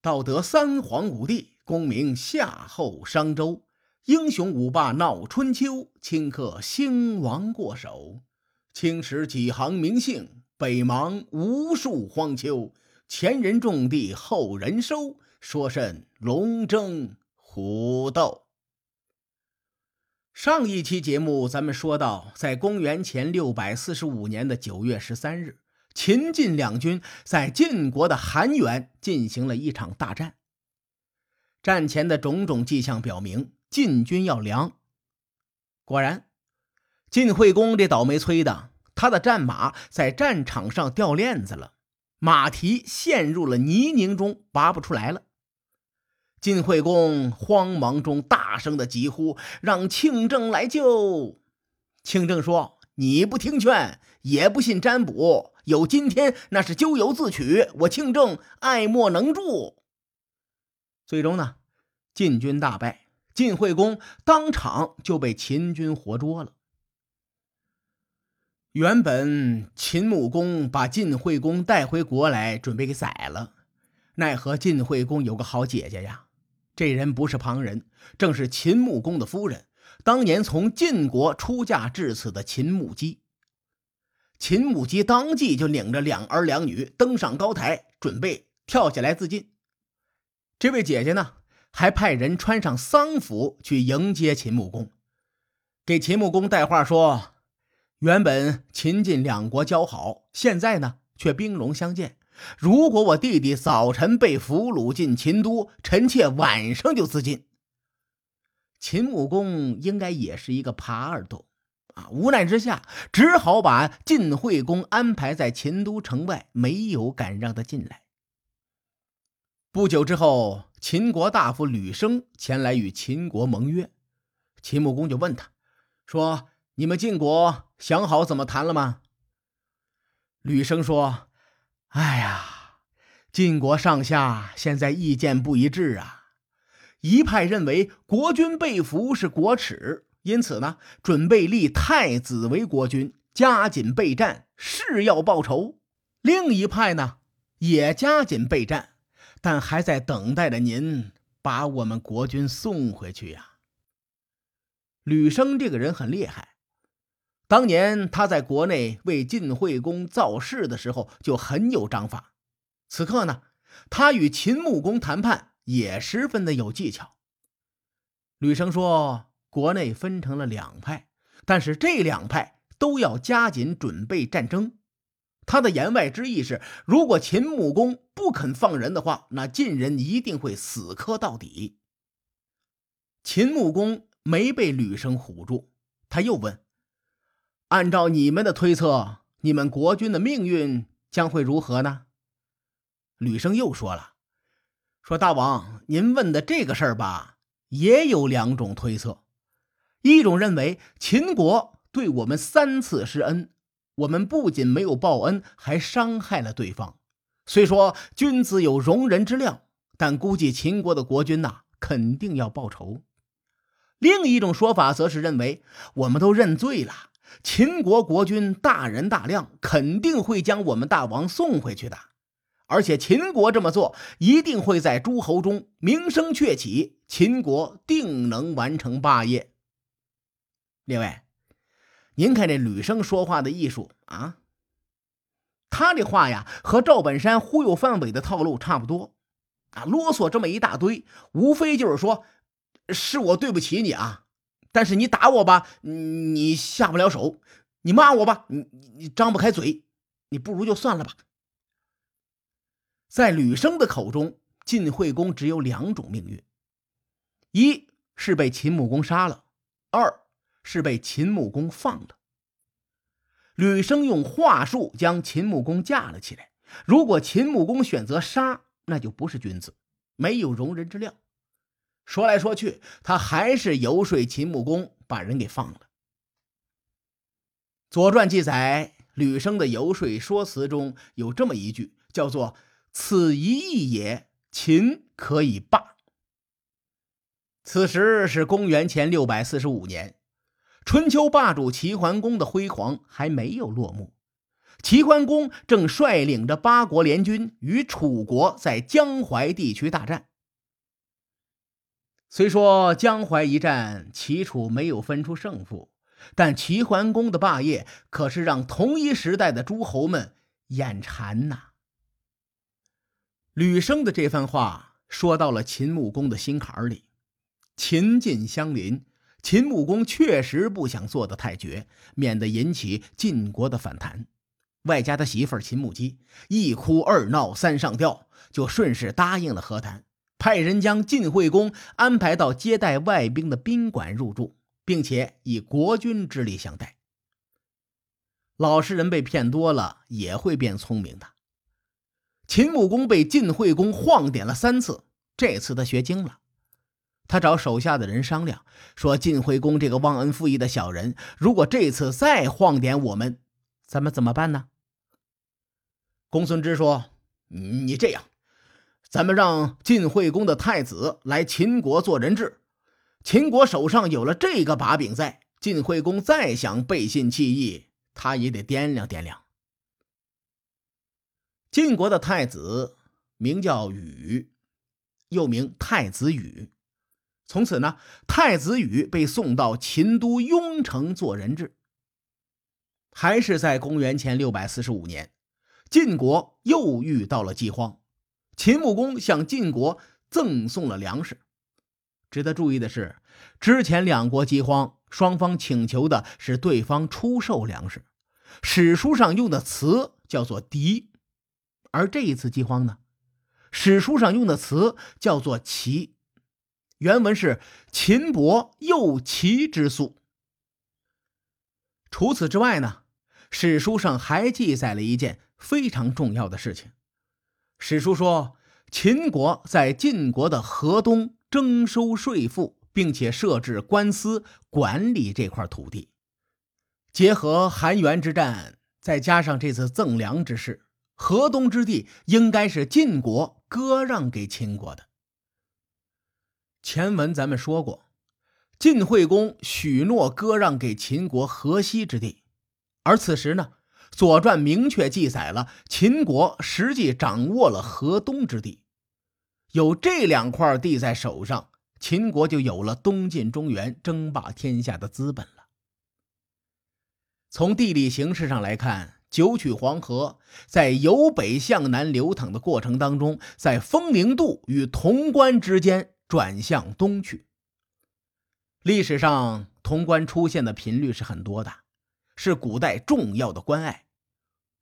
道德三皇五帝，功名夏后商周，英雄五霸闹春秋，顷刻兴亡过手。青史几行名姓，北邙无数荒丘。前人种地，后人收，说甚龙争虎斗？上一期节目咱们说到，在公元前六百四十五年的九月十三日，秦晋两军在晋国的韩原进行了一场大战。战前的种种迹象表明，晋军要凉。果然，晋惠公这倒霉催的，他的战马在战场上掉链子了，马蹄陷入了泥泞中，拔不出来了。晋惠公慌忙中大声的疾呼：“让庆正来救！”庆正说：“你不听劝，也不信占卜，有今天那是咎由自取。我庆正爱莫能助。”最终呢，晋军大败，晋惠公当场就被秦军活捉了。原本秦穆公把晋惠公带回国来，准备给宰了，奈何晋惠公有个好姐姐呀。这人不是旁人，正是秦穆公的夫人，当年从晋国出嫁至此的秦穆姬。秦穆姬当即就领着两儿两女登上高台，准备跳下来自尽。这位姐姐呢，还派人穿上丧服去迎接秦穆公，给秦穆公带话说：原本秦晋两国交好，现在呢却兵戎相见。如果我弟弟早晨被俘虏进秦都，臣妾晚上就自尽。秦穆公应该也是一个耙耳朵啊，无奈之下，只好把晋惠公安排在秦都城外，没有敢让他进来。不久之后，秦国大夫吕生前来与秦国盟约，秦穆公就问他，说：“你们晋国想好怎么谈了吗？”吕生说。哎呀，晋国上下现在意见不一致啊！一派认为国君被俘是国耻，因此呢，准备立太子为国君，加紧备战，誓要报仇；另一派呢，也加紧备战，但还在等待着您把我们国君送回去呀。吕生这个人很厉害。当年他在国内为晋惠公造势的时候就很有章法，此刻呢，他与秦穆公谈判也十分的有技巧。吕生说，国内分成了两派，但是这两派都要加紧准备战争。他的言外之意是，如果秦穆公不肯放人的话，那晋人一定会死磕到底。秦穆公没被吕生唬住，他又问。按照你们的推测，你们国君的命运将会如何呢？吕生又说了：“说大王，您问的这个事儿吧，也有两种推测。一种认为秦国对我们三次施恩，我们不仅没有报恩，还伤害了对方。虽说君子有容人之量，但估计秦国的国君呐，肯定要报仇。另一种说法则是认为我们都认罪了。”秦国国君大人大量，肯定会将我们大王送回去的。而且秦国这么做，一定会在诸侯中名声鹊起，秦国定能完成霸业。列位，您看这吕生说话的艺术啊，他这话呀，和赵本山忽悠范伟的套路差不多啊，啰嗦这么一大堆，无非就是说，是我对不起你啊。但是你打我吧，你下不了手；你骂我吧，你你张不开嘴。你不如就算了吧。在吕生的口中，晋惠公只有两种命运：一是被秦穆公杀了，二是被秦穆公放了。吕生用话术将秦穆公架了起来。如果秦穆公选择杀，那就不是君子，没有容人之量。说来说去，他还是游说秦穆公把人给放了。《左传》记载，吕生的游说说辞中有这么一句，叫做“此一役也，秦可以罢。”此时是公元前六百四十五年，春秋霸主齐桓公的辉煌还没有落幕，齐桓公正率领着八国联军与楚国在江淮地区大战。虽说江淮一战，齐楚没有分出胜负，但齐桓公的霸业可是让同一时代的诸侯们眼馋呐。吕生的这番话说到了秦穆公的心坎里。秦晋相邻，秦穆公确实不想做的太绝，免得引起晋国的反弹。外加他媳妇儿秦穆姬一哭二闹三上吊，就顺势答应了和谈。派人将晋惠公安排到接待外宾的宾馆入住，并且以国君之礼相待。老实人被骗多了也会变聪明的。秦穆公被晋惠公晃点了三次，这次他学精了。他找手下的人商量，说：“晋惠公这个忘恩负义的小人，如果这次再晃点我们，咱们怎么办呢？”公孙支说：“你这样。”咱们让晋惠公的太子来秦国做人质，秦国手上有了这个把柄在，晋惠公再想背信弃义，他也得掂量掂量。晋国的太子名叫禹，又名太子禹。从此呢，太子禹被送到秦都雍城做人质。还是在公元前六百四十五年，晋国又遇到了饥荒。秦穆公向晋国赠送了粮食。值得注意的是，之前两国饥荒，双方请求的是对方出售粮食，史书上用的词叫做“籴”，而这一次饥荒呢，史书上用的词叫做“齐”，原文是“秦伯又齐之粟”。除此之外呢，史书上还记载了一件非常重要的事情。史书说，秦国在晋国的河东征收税赋，并且设置官司管理这块土地。结合韩元之战，再加上这次赠粮之事，河东之地应该是晋国割让给秦国的。前文咱们说过，晋惠公许诺割让给秦国河西之地，而此时呢？《左传》明确记载了秦国实际掌握了河东之地，有这两块地在手上，秦国就有了东进中原、争霸天下的资本了。从地理形势上来看，九曲黄河在由北向南流淌的过程当中，在风陵渡与潼关之间转向东去。历史上，潼关出现的频率是很多的。是古代重要的关隘，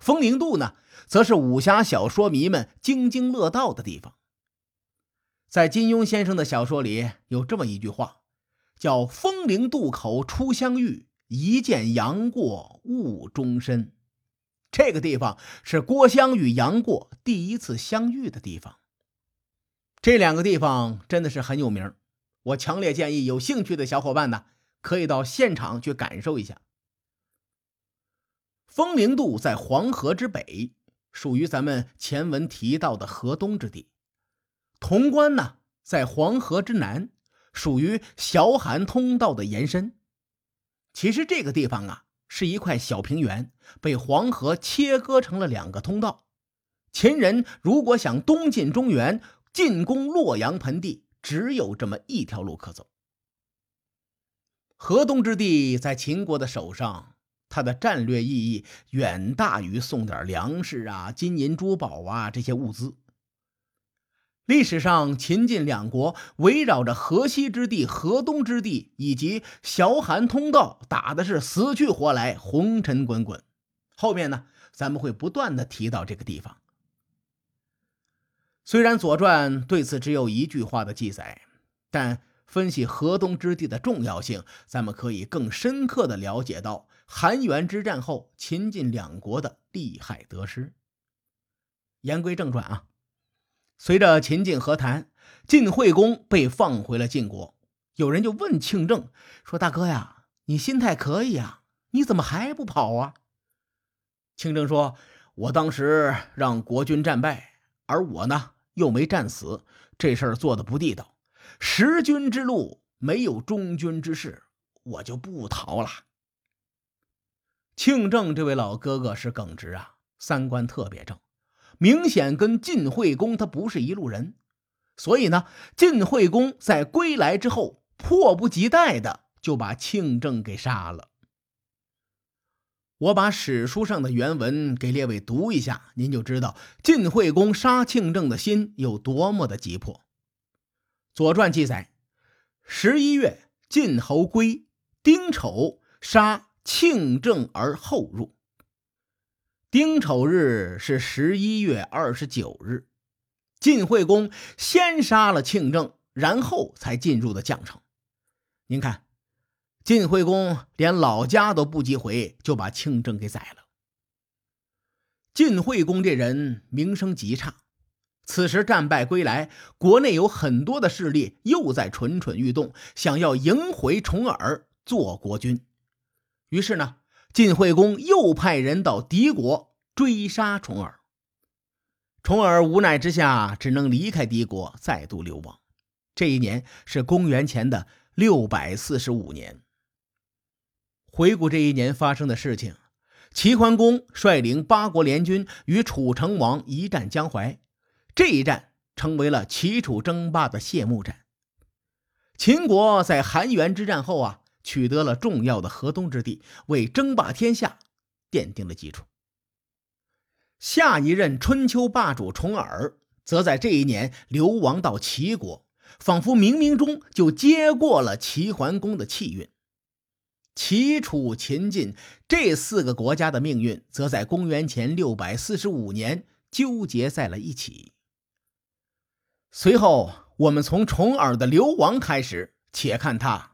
风陵渡呢，则是武侠小说迷们津津乐道的地方。在金庸先生的小说里有这么一句话，叫“风陵渡口初相遇，一见杨过误终身”。这个地方是郭襄与杨过第一次相遇的地方。这两个地方真的是很有名，我强烈建议有兴趣的小伙伴呢，可以到现场去感受一下。风陵渡在黄河之北，属于咱们前文提到的河东之地。潼关呢，在黄河之南，属于小韩通道的延伸。其实这个地方啊，是一块小平原，被黄河切割成了两个通道。秦人如果想东进中原，进攻洛阳盆地，只有这么一条路可走。河东之地在秦国的手上。它的战略意义远大于送点粮食啊、金银珠宝啊这些物资。历史上，秦晋两国围绕着河西之地、河东之地以及崤函通道打的是死去活来、红尘滚滚。后面呢，咱们会不断的提到这个地方。虽然《左传》对此只有一句话的记载，但分析河东之地的重要性，咱们可以更深刻的了解到。韩元之战后，秦晋两国的利害得失。言归正传啊，随着秦晋和谈，晋惠公被放回了晋国。有人就问庆政说：“大哥呀，你心态可以啊，你怎么还不跑啊？”庆政说：“我当时让国君战败，而我呢又没战死，这事儿做的不地道。十君之路没有忠君之事，我就不逃了。”庆政这位老哥哥是耿直啊，三观特别正，明显跟晋惠公他不是一路人。所以呢，晋惠公在归来之后，迫不及待的就把庆正给杀了。我把史书上的原文给列位读一下，您就知道晋惠公杀庆正的心有多么的急迫。《左传》记载，十一月，晋侯归，丁丑，杀庆正而后入。丁丑日是十一月二十九日。晋惠公先杀了庆正，然后才进入的绛城。您看，晋惠公连老家都不及回，就把庆正给宰了。晋惠公这人名声极差，此时战败归来，国内有很多的势力又在蠢蠢欲动，想要迎回重耳做国君。于是呢，晋惠公又派人到敌国追杀重耳。重耳无奈之下，只能离开敌国，再度流亡。这一年是公元前的六百四十五年。回顾这一年发生的事情，齐桓公率领八国联军与楚成王一战江淮，这一战成为了齐楚争霸的谢幕战。秦国在韩元之战后啊，取得了重要的河东之地，为争霸天下奠定了基础。下一任春秋霸主重耳，则在这一年流亡到齐国，仿佛冥冥中就接过了齐桓公的气运。齐、楚、秦、晋这四个国家的命运，则在公元前六百四十五年纠结在了一起。随后，我们从重耳的流亡开始，且看他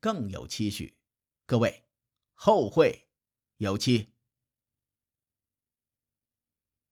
更有期许。各位，后会有期。”